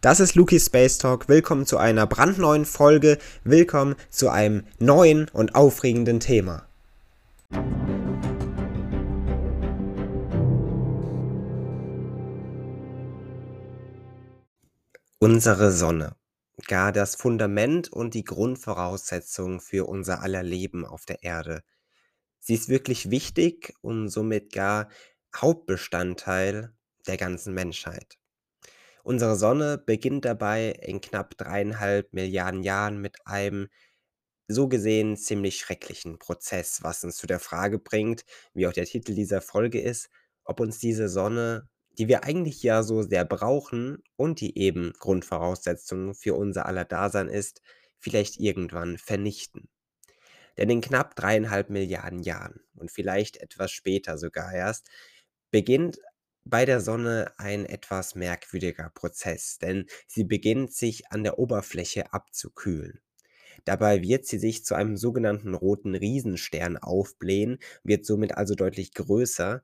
Das ist Luki Space Talk. Willkommen zu einer brandneuen Folge. Willkommen zu einem neuen und aufregenden Thema. Unsere Sonne. Gar das Fundament und die Grundvoraussetzung für unser aller Leben auf der Erde. Sie ist wirklich wichtig und somit gar Hauptbestandteil der ganzen Menschheit. Unsere Sonne beginnt dabei in knapp dreieinhalb Milliarden Jahren mit einem so gesehen ziemlich schrecklichen Prozess, was uns zu der Frage bringt, wie auch der Titel dieser Folge ist, ob uns diese Sonne, die wir eigentlich ja so sehr brauchen und die eben Grundvoraussetzung für unser aller Dasein ist, vielleicht irgendwann vernichten. Denn in knapp dreieinhalb Milliarden Jahren und vielleicht etwas später sogar erst beginnt bei der Sonne ein etwas merkwürdiger Prozess, denn sie beginnt sich an der Oberfläche abzukühlen. Dabei wird sie sich zu einem sogenannten roten Riesenstern aufblähen, wird somit also deutlich größer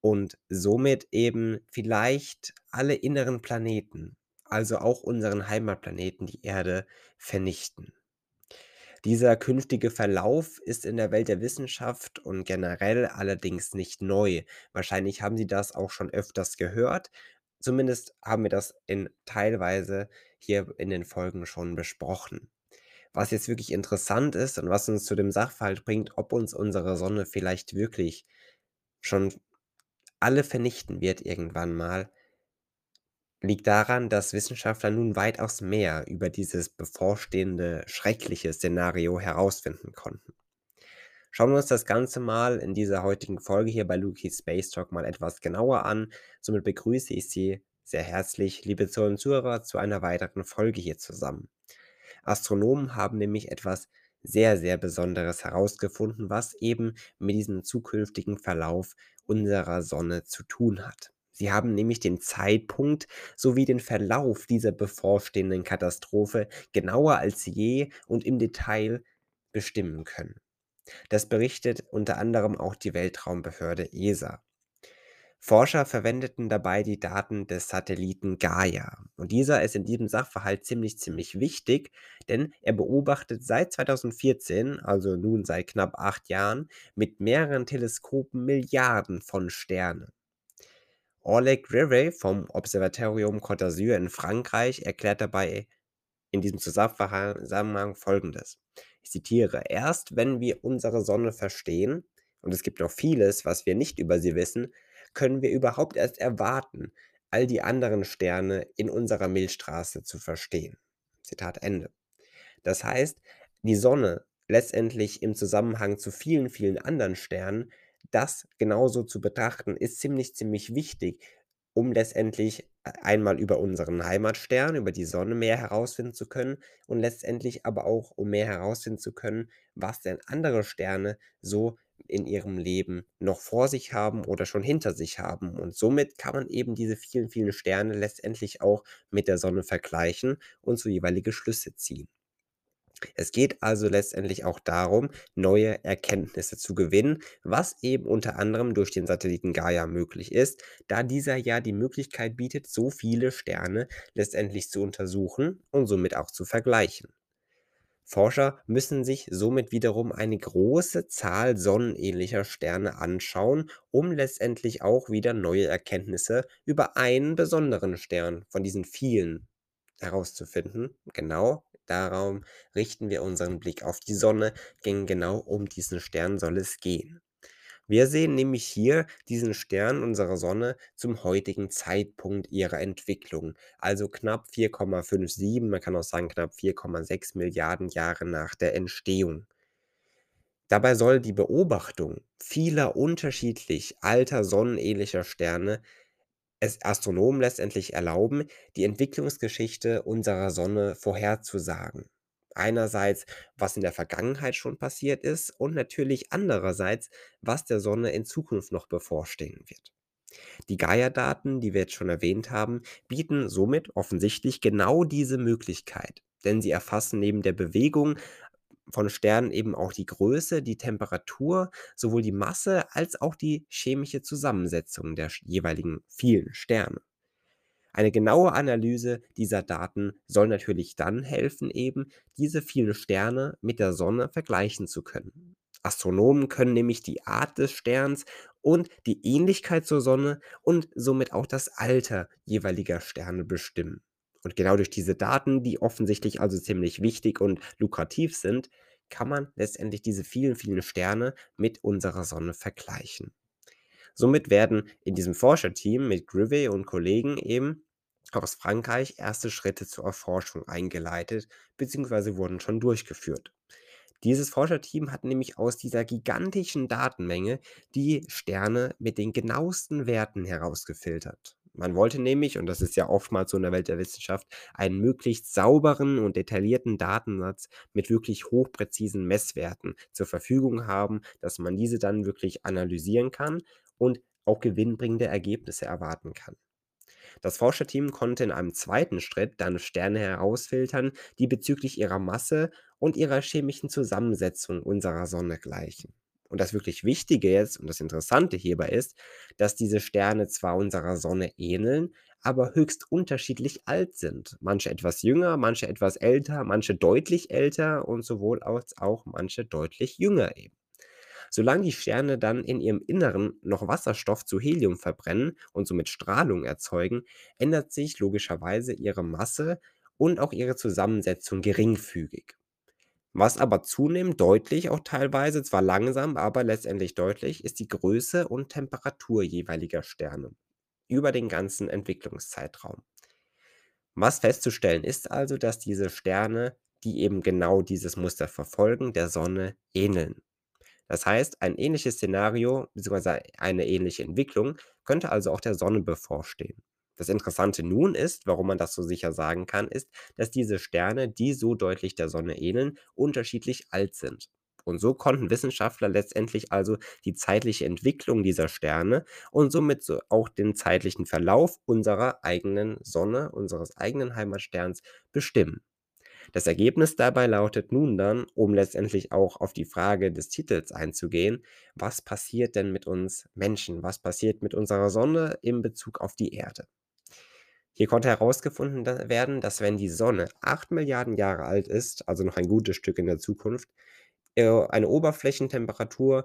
und somit eben vielleicht alle inneren Planeten, also auch unseren Heimatplaneten, die Erde, vernichten. Dieser künftige Verlauf ist in der Welt der Wissenschaft und generell allerdings nicht neu. Wahrscheinlich haben Sie das auch schon öfters gehört. Zumindest haben wir das in teilweise hier in den Folgen schon besprochen. Was jetzt wirklich interessant ist und was uns zu dem Sachverhalt bringt, ob uns unsere Sonne vielleicht wirklich schon alle vernichten wird irgendwann mal, liegt daran, dass Wissenschaftler nun weitaus mehr über dieses bevorstehende schreckliche Szenario herausfinden konnten. Schauen wir uns das Ganze mal in dieser heutigen Folge hier bei Luki's Space Talk mal etwas genauer an. Somit begrüße ich Sie sehr herzlich, liebe Zuhörer zu einer weiteren Folge hier zusammen. Astronomen haben nämlich etwas sehr, sehr Besonderes herausgefunden, was eben mit diesem zukünftigen Verlauf unserer Sonne zu tun hat. Sie haben nämlich den Zeitpunkt sowie den Verlauf dieser bevorstehenden Katastrophe genauer als je und im Detail bestimmen können. Das berichtet unter anderem auch die Weltraumbehörde ESA. Forscher verwendeten dabei die Daten des Satelliten Gaia. Und dieser ist in diesem Sachverhalt ziemlich, ziemlich wichtig, denn er beobachtet seit 2014, also nun seit knapp acht Jahren, mit mehreren Teleskopen Milliarden von Sternen. Oleg Rivey vom Observatorium Côte d'Azur in Frankreich erklärt dabei in diesem Zusammenhang Folgendes. Ich zitiere, erst wenn wir unsere Sonne verstehen, und es gibt noch vieles, was wir nicht über sie wissen, können wir überhaupt erst erwarten, all die anderen Sterne in unserer Milchstraße zu verstehen. Zitat Ende. Das heißt, die Sonne letztendlich im Zusammenhang zu vielen, vielen anderen Sternen das genauso zu betrachten, ist ziemlich, ziemlich wichtig, um letztendlich einmal über unseren Heimatstern, über die Sonne mehr herausfinden zu können und letztendlich aber auch, um mehr herausfinden zu können, was denn andere Sterne so in ihrem Leben noch vor sich haben oder schon hinter sich haben. Und somit kann man eben diese vielen, vielen Sterne letztendlich auch mit der Sonne vergleichen und so jeweilige Schlüsse ziehen. Es geht also letztendlich auch darum, neue Erkenntnisse zu gewinnen, was eben unter anderem durch den Satelliten Gaia möglich ist, da dieser ja die Möglichkeit bietet, so viele Sterne letztendlich zu untersuchen und somit auch zu vergleichen. Forscher müssen sich somit wiederum eine große Zahl sonnenähnlicher Sterne anschauen, um letztendlich auch wieder neue Erkenntnisse über einen besonderen Stern von diesen vielen herauszufinden. Genau Darum richten wir unseren Blick auf die Sonne, denn genau um diesen Stern soll es gehen. Wir sehen nämlich hier diesen Stern unserer Sonne zum heutigen Zeitpunkt ihrer Entwicklung, also knapp 4,57, man kann auch sagen knapp 4,6 Milliarden Jahre nach der Entstehung. Dabei soll die Beobachtung vieler unterschiedlich alter sonnenähnlicher Sterne es Astronomen letztendlich erlauben, die Entwicklungsgeschichte unserer Sonne vorherzusagen. Einerseits, was in der Vergangenheit schon passiert ist und natürlich andererseits, was der Sonne in Zukunft noch bevorstehen wird. Die Gaia-Daten, die wir jetzt schon erwähnt haben, bieten somit offensichtlich genau diese Möglichkeit, denn sie erfassen neben der Bewegung von Sternen eben auch die Größe, die Temperatur, sowohl die Masse als auch die chemische Zusammensetzung der jeweiligen vielen Sterne. Eine genaue Analyse dieser Daten soll natürlich dann helfen, eben diese vielen Sterne mit der Sonne vergleichen zu können. Astronomen können nämlich die Art des Sterns und die Ähnlichkeit zur Sonne und somit auch das Alter jeweiliger Sterne bestimmen. Und genau durch diese Daten, die offensichtlich also ziemlich wichtig und lukrativ sind, kann man letztendlich diese vielen, vielen Sterne mit unserer Sonne vergleichen. Somit werden in diesem Forscherteam mit Grivet und Kollegen eben aus Frankreich erste Schritte zur Erforschung eingeleitet bzw. wurden schon durchgeführt. Dieses Forscherteam hat nämlich aus dieser gigantischen Datenmenge die Sterne mit den genauesten Werten herausgefiltert. Man wollte nämlich, und das ist ja oftmals so in der Welt der Wissenschaft, einen möglichst sauberen und detaillierten Datensatz mit wirklich hochpräzisen Messwerten zur Verfügung haben, dass man diese dann wirklich analysieren kann und auch gewinnbringende Ergebnisse erwarten kann. Das Forscherteam konnte in einem zweiten Schritt dann Sterne herausfiltern, die bezüglich ihrer Masse und ihrer chemischen Zusammensetzung unserer Sonne gleichen. Und das wirklich Wichtige jetzt und das Interessante hierbei ist, dass diese Sterne zwar unserer Sonne ähneln, aber höchst unterschiedlich alt sind. Manche etwas jünger, manche etwas älter, manche deutlich älter und sowohl als auch manche deutlich jünger eben. Solange die Sterne dann in ihrem Inneren noch Wasserstoff zu Helium verbrennen und somit Strahlung erzeugen, ändert sich logischerweise ihre Masse und auch ihre Zusammensetzung geringfügig. Was aber zunehmend deutlich, auch teilweise, zwar langsam, aber letztendlich deutlich, ist die Größe und Temperatur jeweiliger Sterne über den ganzen Entwicklungszeitraum. Was festzustellen ist also, dass diese Sterne, die eben genau dieses Muster verfolgen, der Sonne ähneln. Das heißt, ein ähnliches Szenario bzw. eine ähnliche Entwicklung könnte also auch der Sonne bevorstehen. Das Interessante nun ist, warum man das so sicher sagen kann, ist, dass diese Sterne, die so deutlich der Sonne ähneln, unterschiedlich alt sind. Und so konnten Wissenschaftler letztendlich also die zeitliche Entwicklung dieser Sterne und somit so auch den zeitlichen Verlauf unserer eigenen Sonne, unseres eigenen Heimatsterns bestimmen. Das Ergebnis dabei lautet nun dann, um letztendlich auch auf die Frage des Titels einzugehen, was passiert denn mit uns Menschen? Was passiert mit unserer Sonne in Bezug auf die Erde? Hier konnte herausgefunden werden, dass wenn die Sonne 8 Milliarden Jahre alt ist, also noch ein gutes Stück in der Zukunft, äh, eine Oberflächentemperatur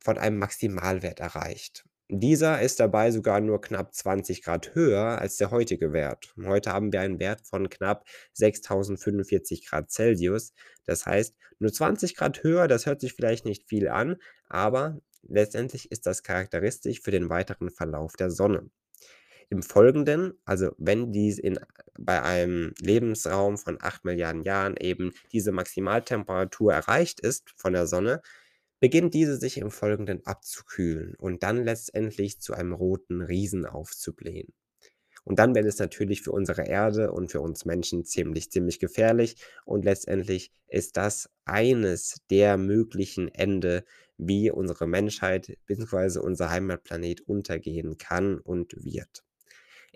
von einem Maximalwert erreicht. Dieser ist dabei sogar nur knapp 20 Grad höher als der heutige Wert. Heute haben wir einen Wert von knapp 6045 Grad Celsius. Das heißt, nur 20 Grad höher, das hört sich vielleicht nicht viel an, aber letztendlich ist das charakteristisch für den weiteren Verlauf der Sonne. Im Folgenden, also wenn dies in, bei einem Lebensraum von 8 Milliarden Jahren eben diese Maximaltemperatur erreicht ist von der Sonne, beginnt diese sich im Folgenden abzukühlen und dann letztendlich zu einem roten Riesen aufzublähen. Und dann wird es natürlich für unsere Erde und für uns Menschen ziemlich, ziemlich gefährlich. Und letztendlich ist das eines der möglichen Ende, wie unsere Menschheit bzw. unser Heimatplanet untergehen kann und wird.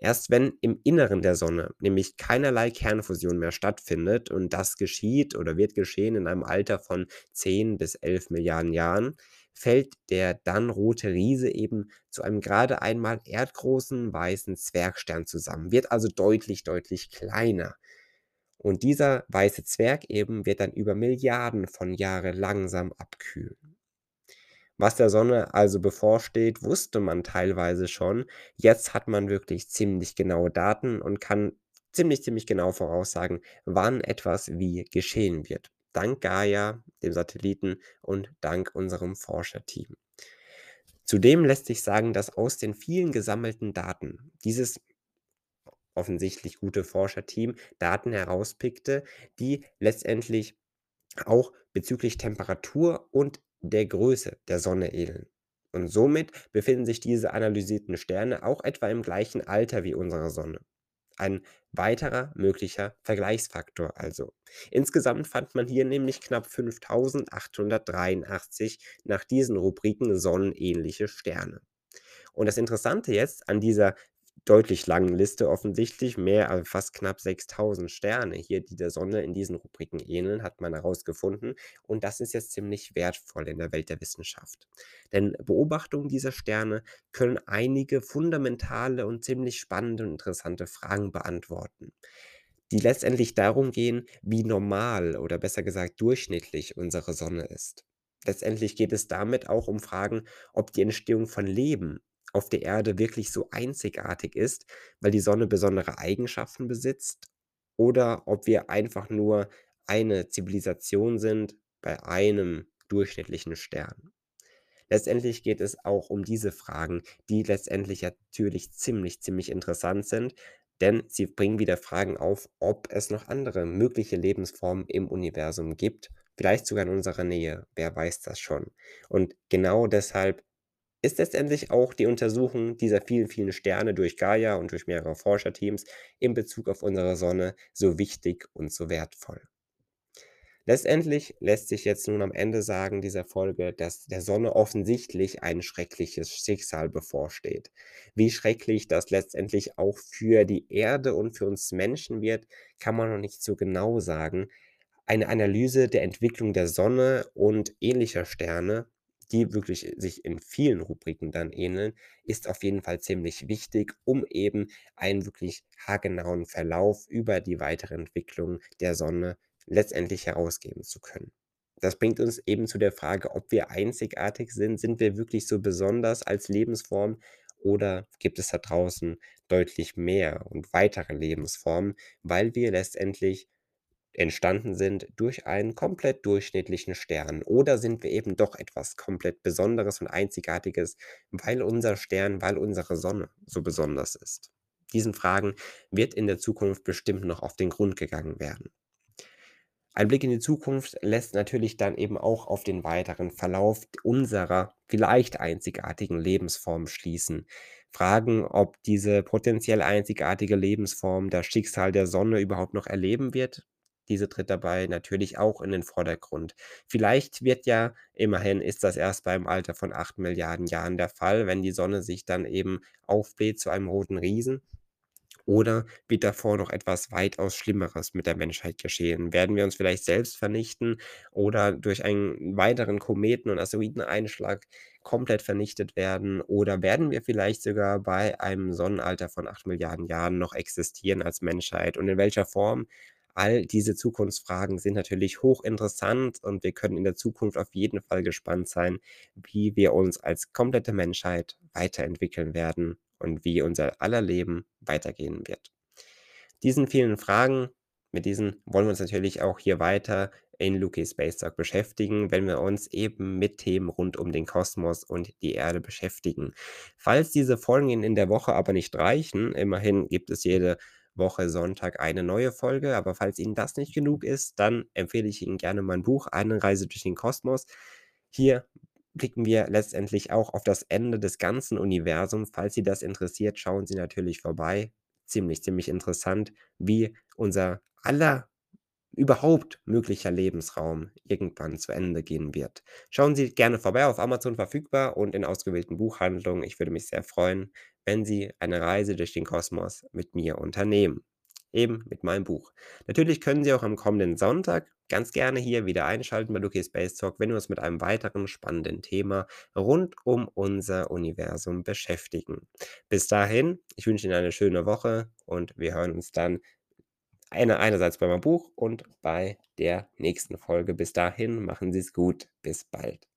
Erst wenn im Inneren der Sonne nämlich keinerlei Kernfusion mehr stattfindet und das geschieht oder wird geschehen in einem Alter von 10 bis 11 Milliarden Jahren, fällt der dann rote Riese eben zu einem gerade einmal erdgroßen weißen Zwergstern zusammen, wird also deutlich, deutlich kleiner. Und dieser weiße Zwerg eben wird dann über Milliarden von Jahren langsam abkühlen. Was der Sonne also bevorsteht, wusste man teilweise schon. Jetzt hat man wirklich ziemlich genaue Daten und kann ziemlich, ziemlich genau voraussagen, wann etwas wie geschehen wird. Dank Gaia, dem Satelliten und dank unserem Forscherteam. Zudem lässt sich sagen, dass aus den vielen gesammelten Daten dieses offensichtlich gute Forscherteam Daten herauspickte, die letztendlich auch bezüglich Temperatur und der Größe der Sonne ähneln. Und somit befinden sich diese analysierten Sterne auch etwa im gleichen Alter wie unsere Sonne. Ein weiterer möglicher Vergleichsfaktor also. Insgesamt fand man hier nämlich knapp 5883 nach diesen Rubriken sonnenähnliche Sterne. Und das Interessante jetzt an dieser deutlich langen Liste offensichtlich, mehr als fast knapp 6.000 Sterne hier, die der Sonne in diesen Rubriken ähneln, hat man herausgefunden. Und das ist jetzt ziemlich wertvoll in der Welt der Wissenschaft. Denn Beobachtungen dieser Sterne können einige fundamentale und ziemlich spannende und interessante Fragen beantworten, die letztendlich darum gehen, wie normal oder besser gesagt durchschnittlich unsere Sonne ist. Letztendlich geht es damit auch um Fragen, ob die Entstehung von Leben auf der Erde wirklich so einzigartig ist, weil die Sonne besondere Eigenschaften besitzt oder ob wir einfach nur eine Zivilisation sind bei einem durchschnittlichen Stern. Letztendlich geht es auch um diese Fragen, die letztendlich natürlich ziemlich, ziemlich interessant sind, denn sie bringen wieder Fragen auf, ob es noch andere mögliche Lebensformen im Universum gibt, vielleicht sogar in unserer Nähe, wer weiß das schon. Und genau deshalb ist letztendlich auch die Untersuchung dieser vielen, vielen Sterne durch Gaia und durch mehrere Forscherteams in Bezug auf unsere Sonne so wichtig und so wertvoll. Letztendlich lässt sich jetzt nun am Ende sagen dieser Folge, dass der Sonne offensichtlich ein schreckliches Schicksal bevorsteht. Wie schrecklich das letztendlich auch für die Erde und für uns Menschen wird, kann man noch nicht so genau sagen. Eine Analyse der Entwicklung der Sonne und ähnlicher Sterne die wirklich sich in vielen Rubriken dann ähneln, ist auf jeden Fall ziemlich wichtig, um eben einen wirklich haargenauen Verlauf über die weitere Entwicklung der Sonne letztendlich herausgeben zu können. Das bringt uns eben zu der Frage, ob wir einzigartig sind. Sind wir wirklich so besonders als Lebensform oder gibt es da draußen deutlich mehr und weitere Lebensformen, weil wir letztendlich entstanden sind durch einen komplett durchschnittlichen Stern? Oder sind wir eben doch etwas komplett Besonderes und Einzigartiges, weil unser Stern, weil unsere Sonne so besonders ist? Diesen Fragen wird in der Zukunft bestimmt noch auf den Grund gegangen werden. Ein Blick in die Zukunft lässt natürlich dann eben auch auf den weiteren Verlauf unserer vielleicht einzigartigen Lebensform schließen. Fragen, ob diese potenziell einzigartige Lebensform das Schicksal der Sonne überhaupt noch erleben wird, diese tritt dabei natürlich auch in den Vordergrund. Vielleicht wird ja immerhin ist das erst beim Alter von 8 Milliarden Jahren der Fall, wenn die Sonne sich dann eben aufbläht zu einem roten Riesen. Oder wird davor noch etwas weitaus Schlimmeres mit der Menschheit geschehen? Werden wir uns vielleicht selbst vernichten oder durch einen weiteren Kometen und Asteroideneinschlag komplett vernichtet werden? Oder werden wir vielleicht sogar bei einem Sonnenalter von 8 Milliarden Jahren noch existieren als Menschheit? Und in welcher Form? All diese Zukunftsfragen sind natürlich hochinteressant und wir können in der Zukunft auf jeden Fall gespannt sein, wie wir uns als komplette Menschheit weiterentwickeln werden und wie unser aller Leben weitergehen wird. Diesen vielen Fragen, mit diesen wollen wir uns natürlich auch hier weiter in Luki Space Talk beschäftigen, wenn wir uns eben mit Themen rund um den Kosmos und die Erde beschäftigen. Falls diese Folgen in der Woche aber nicht reichen, immerhin gibt es jede Woche Sonntag eine neue Folge. Aber falls Ihnen das nicht genug ist, dann empfehle ich Ihnen gerne mein Buch Eine Reise durch den Kosmos. Hier blicken wir letztendlich auch auf das Ende des ganzen Universums. Falls Sie das interessiert, schauen Sie natürlich vorbei. Ziemlich, ziemlich interessant, wie unser aller überhaupt möglicher Lebensraum irgendwann zu Ende gehen wird. Schauen Sie gerne vorbei, auf Amazon verfügbar und in ausgewählten Buchhandlungen. Ich würde mich sehr freuen, wenn Sie eine Reise durch den Kosmos mit mir unternehmen. Eben mit meinem Buch. Natürlich können Sie auch am kommenden Sonntag ganz gerne hier wieder einschalten bei Lucky Space Talk, wenn wir uns mit einem weiteren spannenden Thema rund um unser Universum beschäftigen. Bis dahin, ich wünsche Ihnen eine schöne Woche und wir hören uns dann eine, einerseits bei meinem Buch und bei der nächsten Folge. Bis dahin, machen Sie es gut. Bis bald.